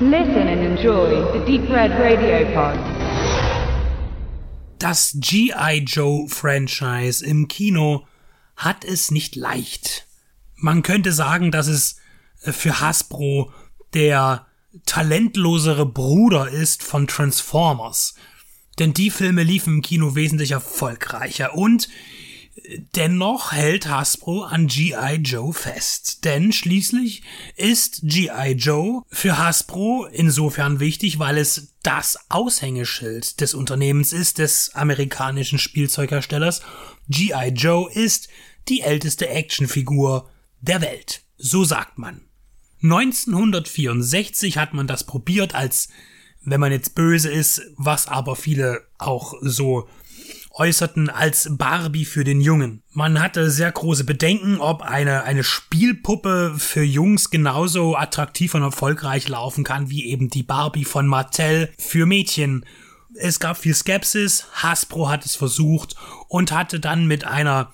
Listen and enjoy the Deep Red Radio Pod. Das G.I. Joe Franchise im Kino hat es nicht leicht. Man könnte sagen, dass es äh, für Hasbro der talentlosere Bruder ist von Transformers. Denn die Filme liefen im Kino wesentlich erfolgreicher und Dennoch hält Hasbro an G.I. Joe fest, denn schließlich ist G.I. Joe für Hasbro insofern wichtig, weil es das Aushängeschild des Unternehmens ist, des amerikanischen Spielzeugherstellers. G.I. Joe ist die älteste Actionfigur der Welt. So sagt man. 1964 hat man das probiert als, wenn man jetzt böse ist, was aber viele auch so äußerten als Barbie für den Jungen. Man hatte sehr große Bedenken, ob eine, eine Spielpuppe für Jungs genauso attraktiv und erfolgreich laufen kann wie eben die Barbie von Mattel für Mädchen. Es gab viel Skepsis, Hasbro hat es versucht und hatte dann mit einer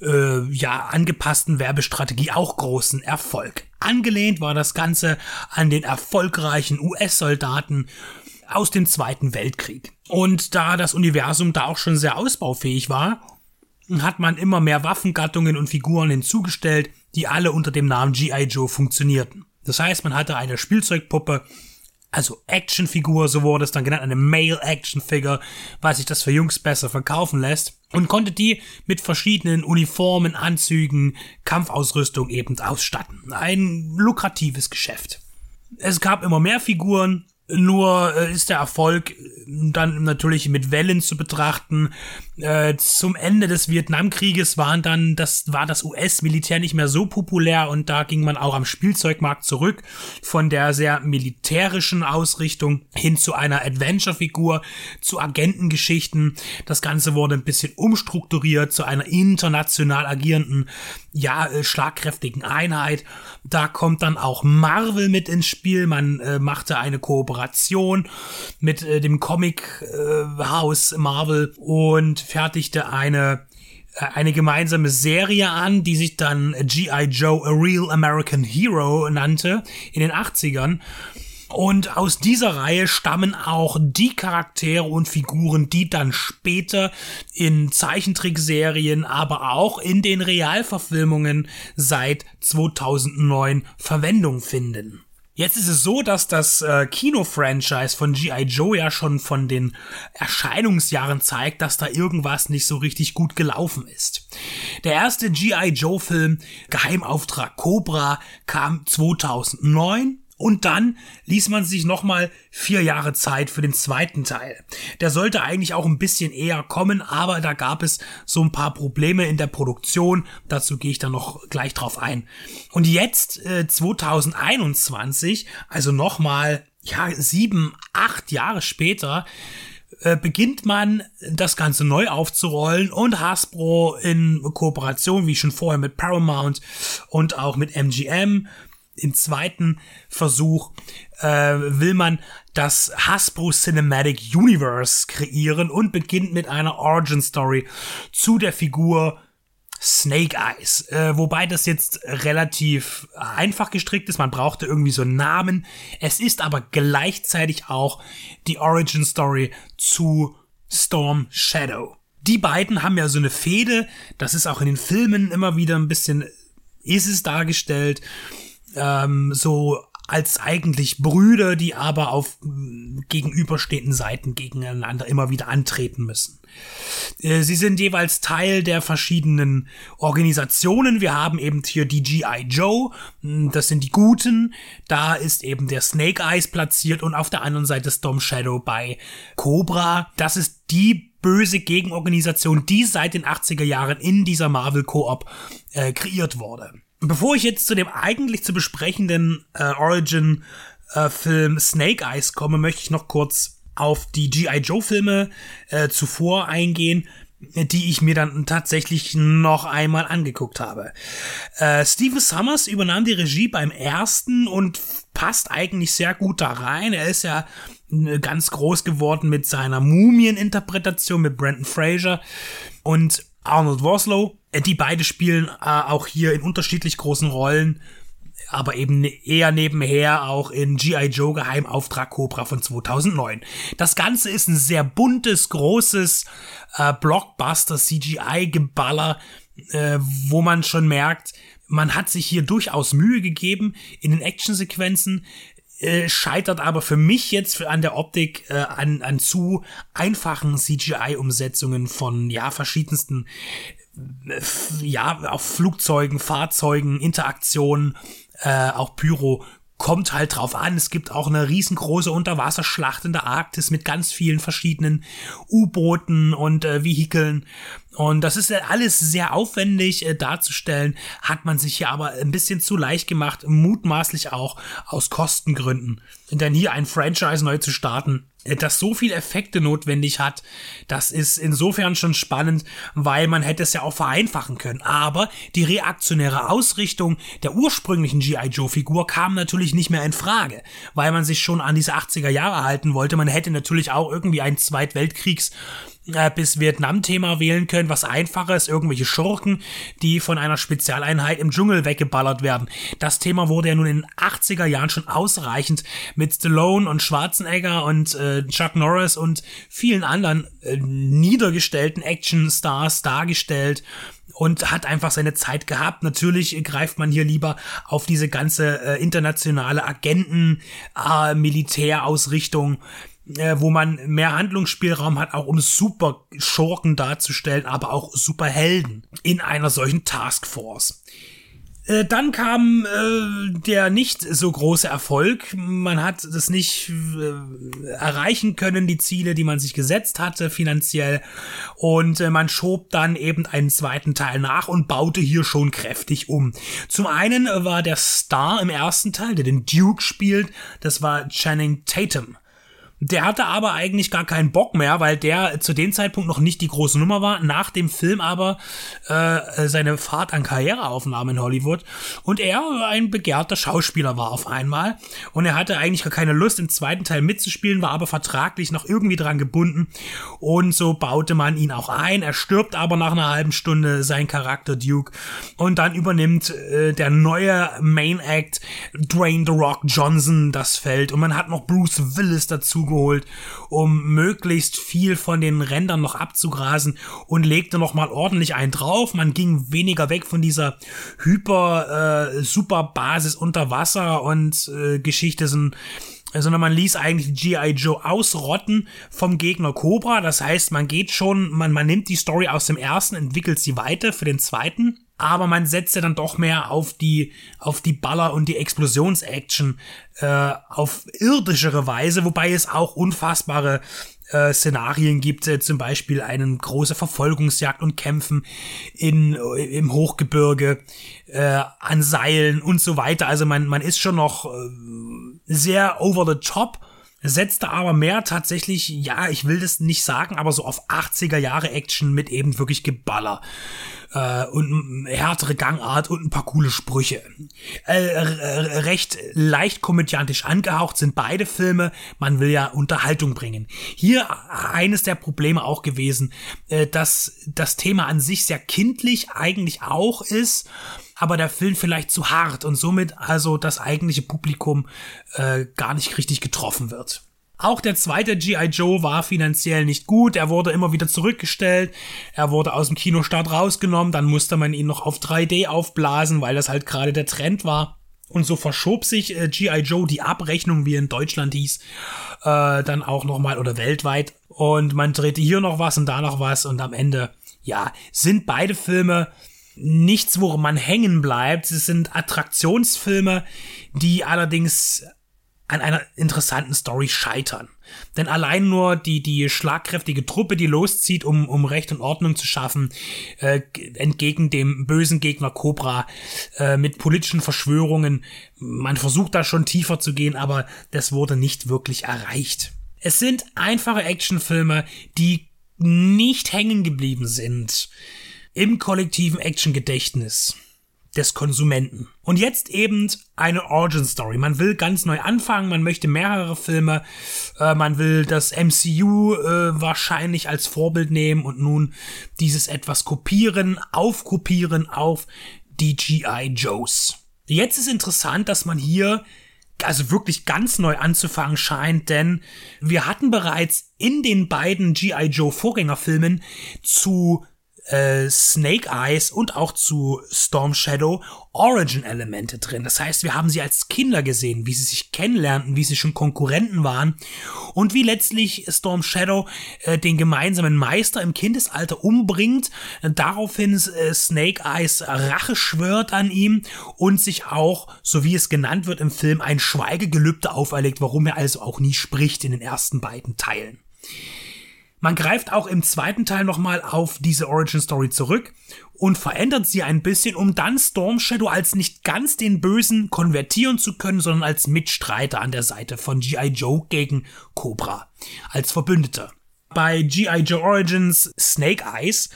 äh, ja angepassten Werbestrategie auch großen Erfolg. Angelehnt war das Ganze an den erfolgreichen US-Soldaten aus dem Zweiten Weltkrieg. Und da das Universum da auch schon sehr ausbaufähig war, hat man immer mehr Waffengattungen und Figuren hinzugestellt, die alle unter dem Namen G.I. Joe funktionierten. Das heißt, man hatte eine Spielzeugpuppe, also Actionfigur, so wurde es dann genannt, eine Male Action Figure, weil sich das für Jungs besser verkaufen lässt, und konnte die mit verschiedenen Uniformen, Anzügen, Kampfausrüstung eben ausstatten. Ein lukratives Geschäft. Es gab immer mehr Figuren, nur äh, ist der Erfolg dann natürlich mit Wellen zu betrachten. Äh, zum Ende des Vietnamkrieges waren dann, das war das US-Militär nicht mehr so populär und da ging man auch am Spielzeugmarkt zurück von der sehr militärischen Ausrichtung hin zu einer Adventure-Figur, zu Agentengeschichten. Das Ganze wurde ein bisschen umstrukturiert zu einer international agierenden, ja, äh, schlagkräftigen Einheit. Da kommt dann auch Marvel mit ins Spiel. Man äh, machte eine Kooperation mit äh, dem Comic-Haus äh, Marvel und fertigte eine äh, eine gemeinsame Serie an, die sich dann G.I. Joe A Real American Hero nannte in den 80ern. Und aus dieser Reihe stammen auch die Charaktere und Figuren, die dann später in Zeichentrickserien, aber auch in den Realverfilmungen seit 2009 Verwendung finden. Jetzt ist es so, dass das äh, Kino-Franchise von G.I. Joe ja schon von den Erscheinungsjahren zeigt, dass da irgendwas nicht so richtig gut gelaufen ist. Der erste G.I. Joe-Film, Geheimauftrag Cobra, kam 2009 und dann ließ man sich nochmal vier Jahre Zeit für den zweiten Teil. Der sollte eigentlich auch ein bisschen eher kommen, aber da gab es so ein paar Probleme in der Produktion. Dazu gehe ich dann noch gleich drauf ein. Und jetzt, äh, 2021, also nochmal, ja, sieben, acht Jahre später, äh, beginnt man das Ganze neu aufzurollen und Hasbro in Kooperation, wie schon vorher mit Paramount und auch mit MGM im zweiten Versuch äh, will man das Hasbro Cinematic Universe kreieren und beginnt mit einer Origin Story zu der Figur Snake Eyes. Äh, wobei das jetzt relativ einfach gestrickt ist. Man brauchte irgendwie so einen Namen. Es ist aber gleichzeitig auch die Origin Story zu Storm Shadow. Die beiden haben ja so eine Fehde. Das ist auch in den Filmen immer wieder ein bisschen, ist es dargestellt ähm, so als eigentlich Brüder, die aber auf äh, gegenüberstehenden Seiten gegeneinander immer wieder antreten müssen. Äh, sie sind jeweils Teil der verschiedenen Organisationen. Wir haben eben hier die GI Joe, hm, das sind die Guten. Da ist eben der Snake Eyes platziert und auf der anderen Seite Storm Shadow bei Cobra. Das ist die böse Gegenorganisation, die seit den 80er Jahren in dieser Marvel Koop äh, kreiert wurde. Bevor ich jetzt zu dem eigentlich zu besprechenden äh, Origin-Film äh, Snake Eyes komme, möchte ich noch kurz auf die G.I. Joe-Filme äh, zuvor eingehen, die ich mir dann tatsächlich noch einmal angeguckt habe. Äh, Steven Summers übernahm die Regie beim ersten und passt eigentlich sehr gut da rein. Er ist ja äh, ganz groß geworden mit seiner Mumien-Interpretation mit Brandon Fraser und Arnold Vosloo. Äh, die beide spielen äh, auch hier in unterschiedlich großen Rollen aber eben eher nebenher auch in G.I. Joe Geheimauftrag Cobra von 2009. Das Ganze ist ein sehr buntes, großes äh, Blockbuster CGI-Geballer, äh, wo man schon merkt, man hat sich hier durchaus Mühe gegeben in den Actionsequenzen, äh, scheitert aber für mich jetzt an der Optik äh, an, an zu einfachen CGI-Umsetzungen von ja verschiedensten äh, ja auch Flugzeugen, Fahrzeugen, Interaktionen, äh, auch Pyro kommt halt drauf an. Es gibt auch eine riesengroße Unterwasserschlacht in der Arktis mit ganz vielen verschiedenen U-Booten und äh, Vehikeln. Und das ist alles sehr aufwendig äh, darzustellen, hat man sich hier aber ein bisschen zu leicht gemacht, mutmaßlich auch aus Kostengründen. Denn hier ein Franchise neu zu starten, äh, das so viel Effekte notwendig hat, das ist insofern schon spannend, weil man hätte es ja auch vereinfachen können. Aber die reaktionäre Ausrichtung der ursprünglichen G.I. Joe-Figur kam natürlich nicht mehr in Frage, weil man sich schon an diese 80er Jahre halten wollte. Man hätte natürlich auch irgendwie ein Zweitweltkriegs äh, bis Vietnam-Thema wählen können, was einfacher ist, irgendwelche Schurken, die von einer Spezialeinheit im Dschungel weggeballert werden. Das Thema wurde ja nun in den 80er Jahren schon ausreichend mit Stallone und Schwarzenegger und äh, Chuck Norris und vielen anderen äh, niedergestellten Action-Stars dargestellt und hat einfach seine Zeit gehabt. Natürlich greift man hier lieber auf diese ganze äh, internationale Agenten, äh, wo man mehr Handlungsspielraum hat, auch um super Schurken darzustellen, aber auch Superhelden in einer solchen Taskforce. Äh, dann kam äh, der nicht so große Erfolg. Man hat das nicht äh, erreichen können, die Ziele, die man sich gesetzt hatte, finanziell. Und äh, man schob dann eben einen zweiten Teil nach und baute hier schon kräftig um. Zum einen war der Star im ersten Teil, der den Duke spielt, das war Channing Tatum. Der hatte aber eigentlich gar keinen Bock mehr, weil der zu dem Zeitpunkt noch nicht die große Nummer war. Nach dem Film aber äh, seine Fahrt an Karriereaufnahmen in Hollywood. Und er ein begehrter Schauspieler war auf einmal. Und er hatte eigentlich gar keine Lust im zweiten Teil mitzuspielen, war aber vertraglich noch irgendwie dran gebunden. Und so baute man ihn auch ein. Er stirbt aber nach einer halben Stunde sein Charakter Duke. Und dann übernimmt äh, der neue Main Act Dwayne The Rock Johnson das Feld. Und man hat noch Bruce Willis dazu geholt, um möglichst viel von den Rändern noch abzugrasen und legte noch mal ordentlich einen drauf. Man ging weniger weg von dieser hyper äh, super Basis unter Wasser und äh, Geschichte sind sondern man ließ eigentlich G.I. Joe ausrotten vom Gegner Cobra. Das heißt, man geht schon, man, man nimmt die Story aus dem ersten, entwickelt sie weiter für den zweiten aber man setzte dann doch mehr auf die auf die Baller und die Explosionsaction äh, auf irdischere Weise, wobei es auch unfassbare äh, Szenarien gibt, äh, zum Beispiel eine große Verfolgungsjagd und Kämpfen in, äh, im Hochgebirge äh, an Seilen und so weiter. Also man, man ist schon noch äh, sehr over the top setzte aber mehr tatsächlich, ja, ich will das nicht sagen, aber so auf 80er Jahre Action mit eben wirklich Geballer äh, und härtere Gangart und ein paar coole Sprüche. Äh, recht leicht komödiantisch angehaucht sind beide Filme. Man will ja Unterhaltung bringen. Hier eines der Probleme auch gewesen, äh, dass das Thema an sich sehr kindlich eigentlich auch ist aber der Film vielleicht zu hart und somit also das eigentliche Publikum äh, gar nicht richtig getroffen wird. Auch der zweite G.I. Joe war finanziell nicht gut. Er wurde immer wieder zurückgestellt. Er wurde aus dem Kinostart rausgenommen. Dann musste man ihn noch auf 3D aufblasen, weil das halt gerade der Trend war. Und so verschob sich äh, G.I. Joe die Abrechnung, wie in Deutschland hieß, äh, dann auch nochmal oder weltweit. Und man drehte hier noch was und da noch was. Und am Ende, ja, sind beide Filme nichts, worum man hängen bleibt. Es sind Attraktionsfilme, die allerdings an einer interessanten Story scheitern. Denn allein nur die, die schlagkräftige Truppe, die loszieht, um, um Recht und Ordnung zu schaffen, äh, entgegen dem bösen Gegner Cobra, äh, mit politischen Verschwörungen, man versucht da schon tiefer zu gehen, aber das wurde nicht wirklich erreicht. Es sind einfache Actionfilme, die nicht hängen geblieben sind im kollektiven Actiongedächtnis des Konsumenten. Und jetzt eben eine Origin Story. Man will ganz neu anfangen, man möchte mehrere Filme, äh, man will das MCU äh, wahrscheinlich als Vorbild nehmen und nun dieses etwas kopieren, aufkopieren auf die GI Joes. Jetzt ist interessant, dass man hier also wirklich ganz neu anzufangen scheint, denn wir hatten bereits in den beiden G.I. Joe Vorgängerfilmen zu äh, Snake Eyes und auch zu Storm Shadow Origin-Elemente drin. Das heißt, wir haben sie als Kinder gesehen, wie sie sich kennenlernten, wie sie schon Konkurrenten waren und wie letztlich Storm Shadow äh, den gemeinsamen Meister im Kindesalter umbringt, daraufhin äh, Snake Eyes Rache schwört an ihm und sich auch, so wie es genannt wird im Film, ein Schweigegelübde auferlegt, warum er also auch nie spricht in den ersten beiden Teilen. Man greift auch im zweiten Teil nochmal auf diese Origin Story zurück und verändert sie ein bisschen, um dann Storm Shadow als nicht ganz den Bösen konvertieren zu können, sondern als Mitstreiter an der Seite von G.I. Joe gegen Cobra, als Verbündeter. Bei G.I. Joe Origins Snake Eyes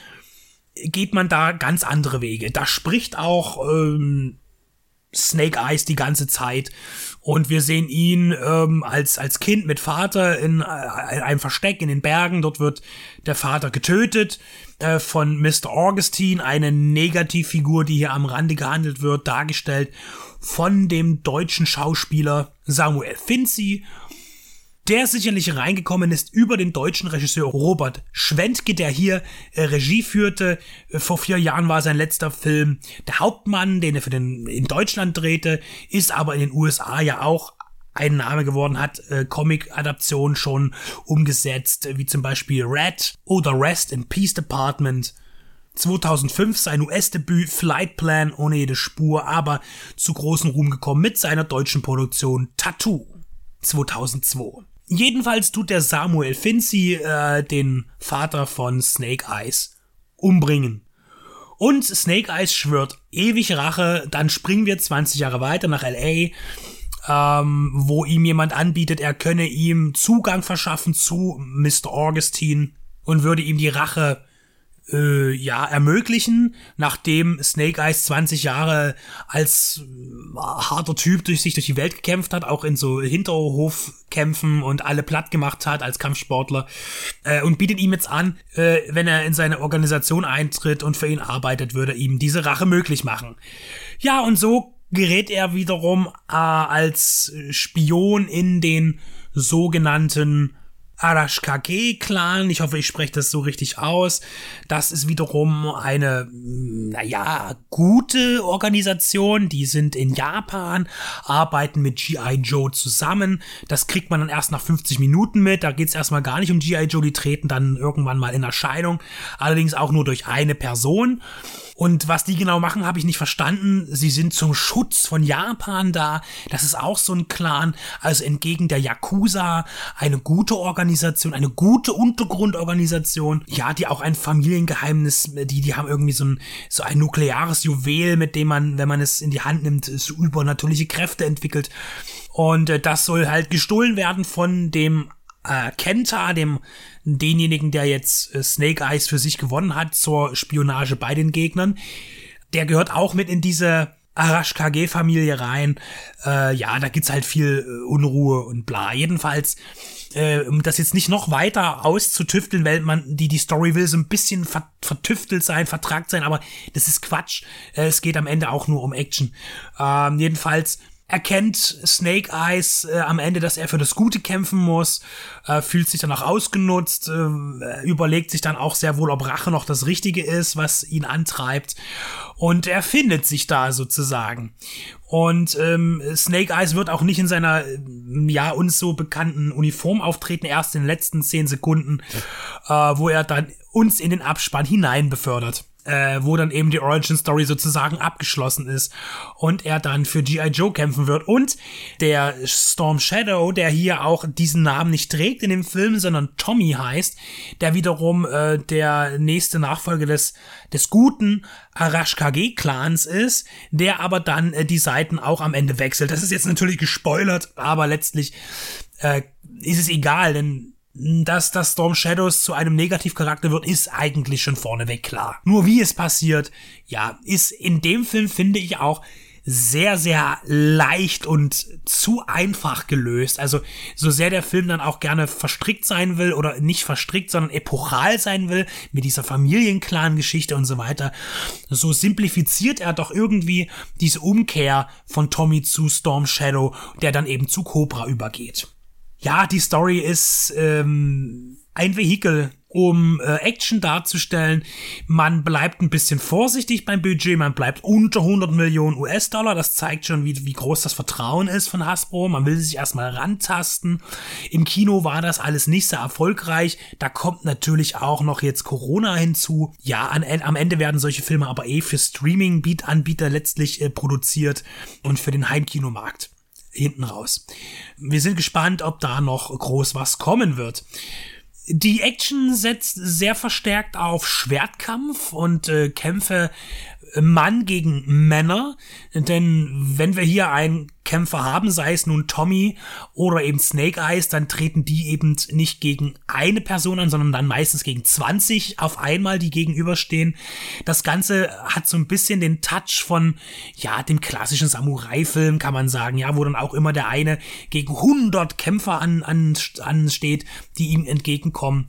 geht man da ganz andere Wege. Da spricht auch ähm, Snake Eyes die ganze Zeit und wir sehen ihn ähm, als, als Kind mit Vater in, äh, in einem Versteck in den Bergen. Dort wird der Vater getötet äh, von Mr. Augustine, eine Negativfigur, die hier am Rande gehandelt wird, dargestellt von dem deutschen Schauspieler Samuel Finzi der sicherlich reingekommen ist über den deutschen Regisseur Robert Schwentke, der hier äh, Regie führte. Äh, vor vier Jahren war sein letzter Film Der Hauptmann, den er für den in Deutschland drehte, ist aber in den USA ja auch ein Name geworden, hat äh, Comic-Adaptionen schon umgesetzt, wie zum Beispiel Red oder Rest in Peace Department. 2005 sein US-Debüt Flight Plan ohne jede Spur, aber zu großen Ruhm gekommen mit seiner deutschen Produktion Tattoo 2002. Jedenfalls tut der Samuel Finzi äh, den Vater von Snake Eyes umbringen. Und Snake Eyes schwört ewig Rache, dann springen wir 20 Jahre weiter nach LA, ähm, wo ihm jemand anbietet, er könne ihm Zugang verschaffen zu Mr. Augustine und würde ihm die Rache äh, ja, ermöglichen, nachdem Snake Eyes 20 Jahre als äh, harter Typ durch sich durch die Welt gekämpft hat, auch in so Hinterhofkämpfen und alle platt gemacht hat als Kampfsportler äh, und bietet ihm jetzt an, äh, wenn er in seine Organisation eintritt und für ihn arbeitet, würde ihm diese Rache möglich machen. Ja, und so gerät er wiederum äh, als Spion in den sogenannten Arashkage-Clan, ich hoffe, ich spreche das so richtig aus. Das ist wiederum eine, naja, gute Organisation. Die sind in Japan, arbeiten mit G.I. Joe zusammen. Das kriegt man dann erst nach 50 Minuten mit. Da geht es erstmal gar nicht um G.I. Joe, die treten dann irgendwann mal in Erscheinung. Allerdings auch nur durch eine Person. Und was die genau machen, habe ich nicht verstanden. Sie sind zum Schutz von Japan da. Das ist auch so ein Clan. Also entgegen der Yakuza eine gute Organisation, eine gute Untergrundorganisation. Ja, die auch ein Familiengeheimnis, die, die haben irgendwie so ein, so ein nukleares Juwel, mit dem man, wenn man es in die Hand nimmt, so übernatürliche Kräfte entwickelt. Und äh, das soll halt gestohlen werden von dem äh, Kenta, dem denjenigen, der jetzt äh, Snake Eyes für sich gewonnen hat zur Spionage bei den Gegnern. Der gehört auch mit in diese Arash KG-Familie rein. Äh, ja, da gibt's halt viel äh, Unruhe und bla. Jedenfalls, äh, um das jetzt nicht noch weiter auszutüfteln, weil man die die Story will so ein bisschen ver vertüftelt sein, vertragt sein, aber das ist Quatsch. Äh, es geht am Ende auch nur um Action. Ähm, jedenfalls erkennt Snake Eyes äh, am Ende, dass er für das Gute kämpfen muss, äh, fühlt sich dann auch ausgenutzt, äh, überlegt sich dann auch sehr wohl, ob Rache noch das Richtige ist, was ihn antreibt. Und er findet sich da sozusagen. Und ähm, Snake Eyes wird auch nicht in seiner, ja, uns so bekannten Uniform auftreten, erst in den letzten zehn Sekunden, äh, wo er dann uns in den Abspann hinein befördert äh, wo dann eben die Origin Story sozusagen abgeschlossen ist und er dann für G.I. Joe kämpfen wird. Und der Storm Shadow, der hier auch diesen Namen nicht trägt in dem Film, sondern Tommy heißt, der wiederum äh, der nächste Nachfolger des, des guten Arash KG-Clans ist, der aber dann äh, die Seiten auch am Ende wechselt. Das ist jetzt natürlich gespoilert, aber letztlich äh, ist es egal, denn dass das Storm Shadows zu einem Negativcharakter wird, ist eigentlich schon vorneweg klar. Nur wie es passiert, ja, ist in dem Film, finde ich auch, sehr, sehr leicht und zu einfach gelöst. Also so sehr der Film dann auch gerne verstrickt sein will oder nicht verstrickt, sondern epochal sein will mit dieser Familienclan-Geschichte und so weiter, so simplifiziert er doch irgendwie diese Umkehr von Tommy zu Storm Shadow, der dann eben zu Cobra übergeht. Ja, die Story ist ähm, ein Vehikel um äh, Action darzustellen. Man bleibt ein bisschen vorsichtig beim Budget, man bleibt unter 100 Millionen US-Dollar. Das zeigt schon, wie, wie groß das Vertrauen ist von Hasbro. Man will sich erstmal rantasten. Im Kino war das alles nicht sehr erfolgreich. Da kommt natürlich auch noch jetzt Corona hinzu. Ja, an, am Ende werden solche Filme aber eh für Streaming-Anbieter letztlich äh, produziert und für den Heimkinomarkt hinten raus. Wir sind gespannt, ob da noch groß was kommen wird. Die Action setzt sehr verstärkt auf Schwertkampf und äh, Kämpfe Mann gegen Männer. Denn wenn wir hier einen Kämpfer haben, sei es nun Tommy oder eben Snake Eyes, dann treten die eben nicht gegen eine Person an, sondern dann meistens gegen 20 auf einmal, die gegenüberstehen. Das Ganze hat so ein bisschen den Touch von, ja, dem klassischen Samurai-Film, kann man sagen, ja, wo dann auch immer der eine gegen 100 Kämpfer an, an, ansteht, die ihm entgegenkommen.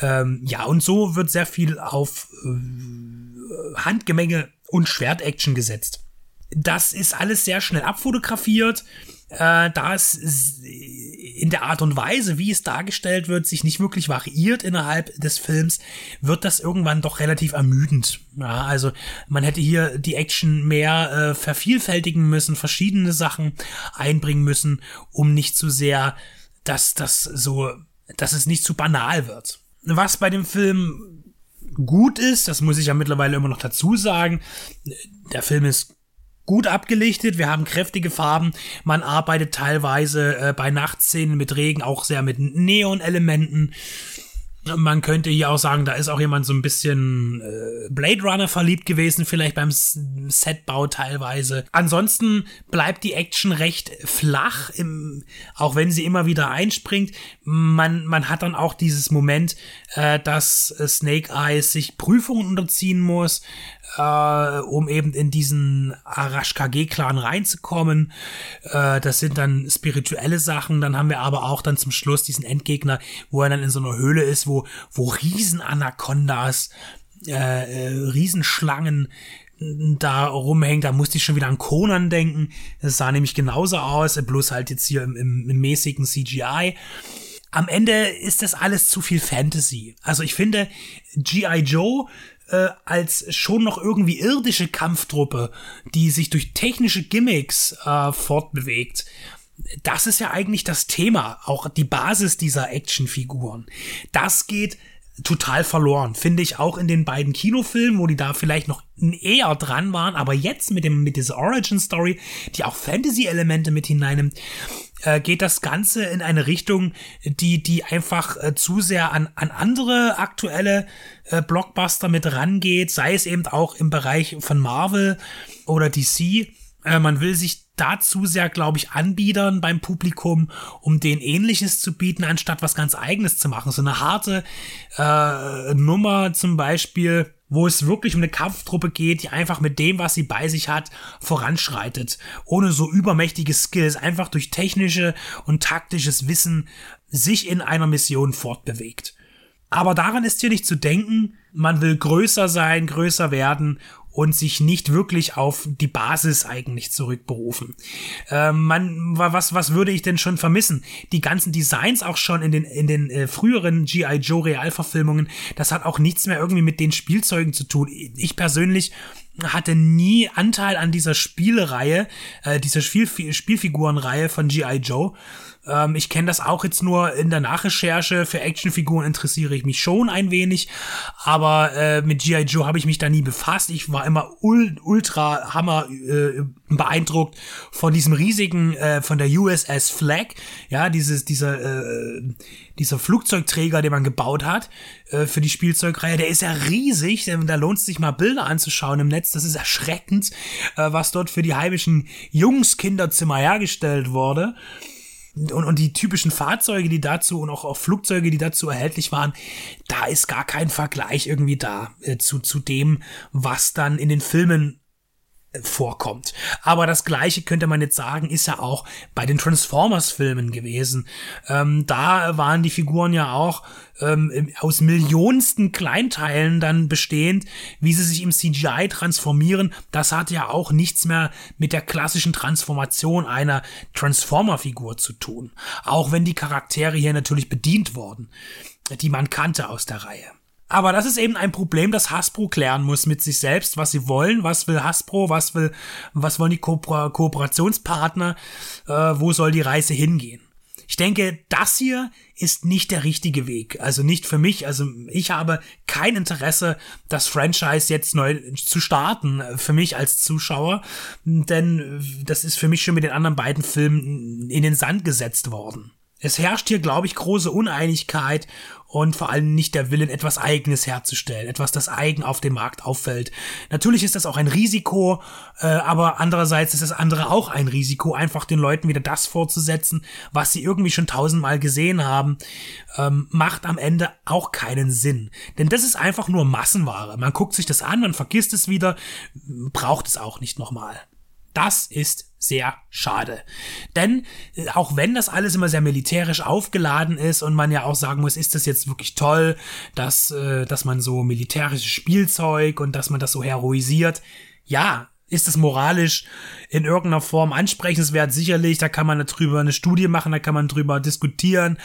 Ähm, ja, und so wird sehr viel auf äh, Handgemenge und Schwertaction gesetzt. Das ist alles sehr schnell abfotografiert, äh, da es in der Art und Weise, wie es dargestellt wird, sich nicht wirklich variiert innerhalb des Films, wird das irgendwann doch relativ ermüdend. Ja, also man hätte hier die Action mehr äh, vervielfältigen müssen, verschiedene Sachen einbringen müssen, um nicht zu sehr, dass das so, dass es nicht zu banal wird. Was bei dem Film gut ist, das muss ich ja mittlerweile immer noch dazu sagen. Der Film ist gut abgelichtet, wir haben kräftige Farben, man arbeitet teilweise äh, bei Nachtszenen mit Regen auch sehr mit Neon-Elementen. Man könnte hier auch sagen, da ist auch jemand so ein bisschen äh, Blade Runner verliebt gewesen, vielleicht beim Setbau teilweise. Ansonsten bleibt die Action recht flach, im, auch wenn sie immer wieder einspringt. Man, man hat dann auch dieses Moment, äh, dass Snake Eyes sich Prüfungen unterziehen muss, äh, um eben in diesen Arash KG-Clan reinzukommen. Äh, das sind dann spirituelle Sachen. Dann haben wir aber auch dann zum Schluss diesen Endgegner, wo er dann in so einer Höhle ist, wo, wo Riesen-Anacondas, äh, äh, Riesenschlangen da rumhängt, da musste ich schon wieder an Conan denken. Das sah nämlich genauso aus, bloß halt jetzt hier im, im, im mäßigen CGI am Ende ist das alles zu viel Fantasy. Also ich finde, G.I. Joe äh, als schon noch irgendwie irdische Kampftruppe, die sich durch technische Gimmicks äh, fortbewegt. Das ist ja eigentlich das Thema, auch die Basis dieser Actionfiguren. Das geht total verloren, finde ich auch in den beiden Kinofilmen, wo die da vielleicht noch eher dran waren, aber jetzt mit dem mit dieser Origin Story, die auch Fantasy Elemente mit hineinnimmt, äh, geht das Ganze in eine Richtung, die, die einfach äh, zu sehr an, an andere aktuelle äh, Blockbuster mit rangeht, sei es eben auch im Bereich von Marvel oder DC. Äh, man will sich dazu sehr, glaube ich, anbiedern beim Publikum, um denen ähnliches zu bieten, anstatt was ganz eigenes zu machen. So eine harte äh, Nummer zum Beispiel wo es wirklich um eine Kampftruppe geht, die einfach mit dem, was sie bei sich hat, voranschreitet, ohne so übermächtige Skills, einfach durch technische und taktisches Wissen sich in einer Mission fortbewegt. Aber daran ist hier nicht zu denken, man will größer sein, größer werden und sich nicht wirklich auf die Basis eigentlich zurückberufen. Äh, man, was, was würde ich denn schon vermissen? Die ganzen Designs auch schon in den, in den äh, früheren G.I. Joe Realverfilmungen, das hat auch nichts mehr irgendwie mit den Spielzeugen zu tun. Ich persönlich hatte nie Anteil an dieser Spielreihe, äh, dieser Spiel Spielfigurenreihe von G.I. Joe. Ähm, ich kenne das auch jetzt nur in der Nachrecherche. Für Actionfiguren interessiere ich mich schon ein wenig, aber äh, mit G.I. Joe habe ich mich da nie befasst. Ich war immer ul ultra hammer äh, beeindruckt von diesem riesigen, äh, von der USS Flag, ja, dieses, dieser, äh, dieser Flugzeugträger, den man gebaut hat äh, für die Spielzeugreihe, der ist ja riesig, da lohnt es sich mal Bilder anzuschauen im Netz, das ist erschreckend, äh, was dort für die heimischen Jungskinderzimmer hergestellt wurde und, und die typischen Fahrzeuge, die dazu und auch, auch Flugzeuge, die dazu erhältlich waren, da ist gar kein Vergleich irgendwie da äh, zu, zu dem, was dann in den Filmen vorkommt. Aber das gleiche könnte man jetzt sagen, ist ja auch bei den Transformers-Filmen gewesen. Ähm, da waren die Figuren ja auch ähm, aus millionensten Kleinteilen dann bestehend, wie sie sich im CGI transformieren. Das hat ja auch nichts mehr mit der klassischen Transformation einer Transformer-Figur zu tun. Auch wenn die Charaktere hier natürlich bedient wurden, die man kannte aus der Reihe. Aber das ist eben ein Problem, das Hasbro klären muss mit sich selbst, was sie wollen, was will Hasbro, was will, was wollen die Ko Kooperationspartner, äh, wo soll die Reise hingehen. Ich denke, das hier ist nicht der richtige Weg. Also nicht für mich. Also ich habe kein Interesse, das Franchise jetzt neu zu starten, für mich als Zuschauer. Denn das ist für mich schon mit den anderen beiden Filmen in den Sand gesetzt worden. Es herrscht hier, glaube ich, große Uneinigkeit und vor allem nicht der Willen, etwas Eigenes herzustellen, etwas, das eigen auf dem Markt auffällt. Natürlich ist das auch ein Risiko, äh, aber andererseits ist das andere auch ein Risiko, einfach den Leuten wieder das vorzusetzen, was sie irgendwie schon tausendmal gesehen haben, ähm, macht am Ende auch keinen Sinn. Denn das ist einfach nur Massenware. Man guckt sich das an, man vergisst es wieder, braucht es auch nicht nochmal. Das ist sehr schade. Denn äh, auch wenn das alles immer sehr militärisch aufgeladen ist und man ja auch sagen muss, ist das jetzt wirklich toll, dass, äh, dass man so militärisches Spielzeug und dass man das so heroisiert. Ja, ist es moralisch in irgendeiner Form ansprechenswert? Sicherlich, da kann man darüber eine Studie machen, da kann man drüber diskutieren.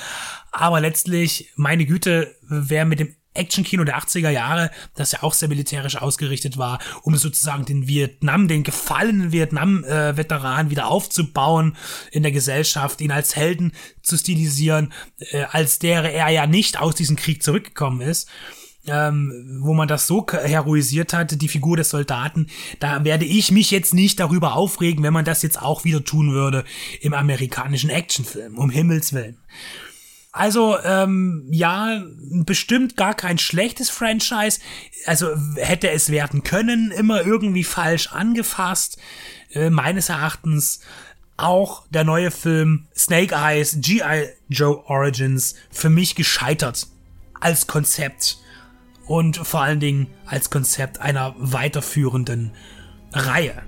Aber letztlich, meine Güte, wer mit dem Actionkino der 80er Jahre, das ja auch sehr militärisch ausgerichtet war, um sozusagen den Vietnam, den gefallenen Vietnam-Veteran wieder aufzubauen in der Gesellschaft, ihn als Helden zu stilisieren, äh, als wäre er ja nicht aus diesem Krieg zurückgekommen ist. Ähm, wo man das so heroisiert hatte, die Figur des Soldaten, da werde ich mich jetzt nicht darüber aufregen, wenn man das jetzt auch wieder tun würde im amerikanischen Actionfilm, um Himmels Willen. Also, ähm, ja, bestimmt gar kein schlechtes Franchise. Also hätte es werden können, immer irgendwie falsch angefasst. Äh, meines Erachtens auch der neue Film Snake Eyes, G.I. Joe Origins, für mich gescheitert. Als Konzept. Und vor allen Dingen als Konzept einer weiterführenden Reihe.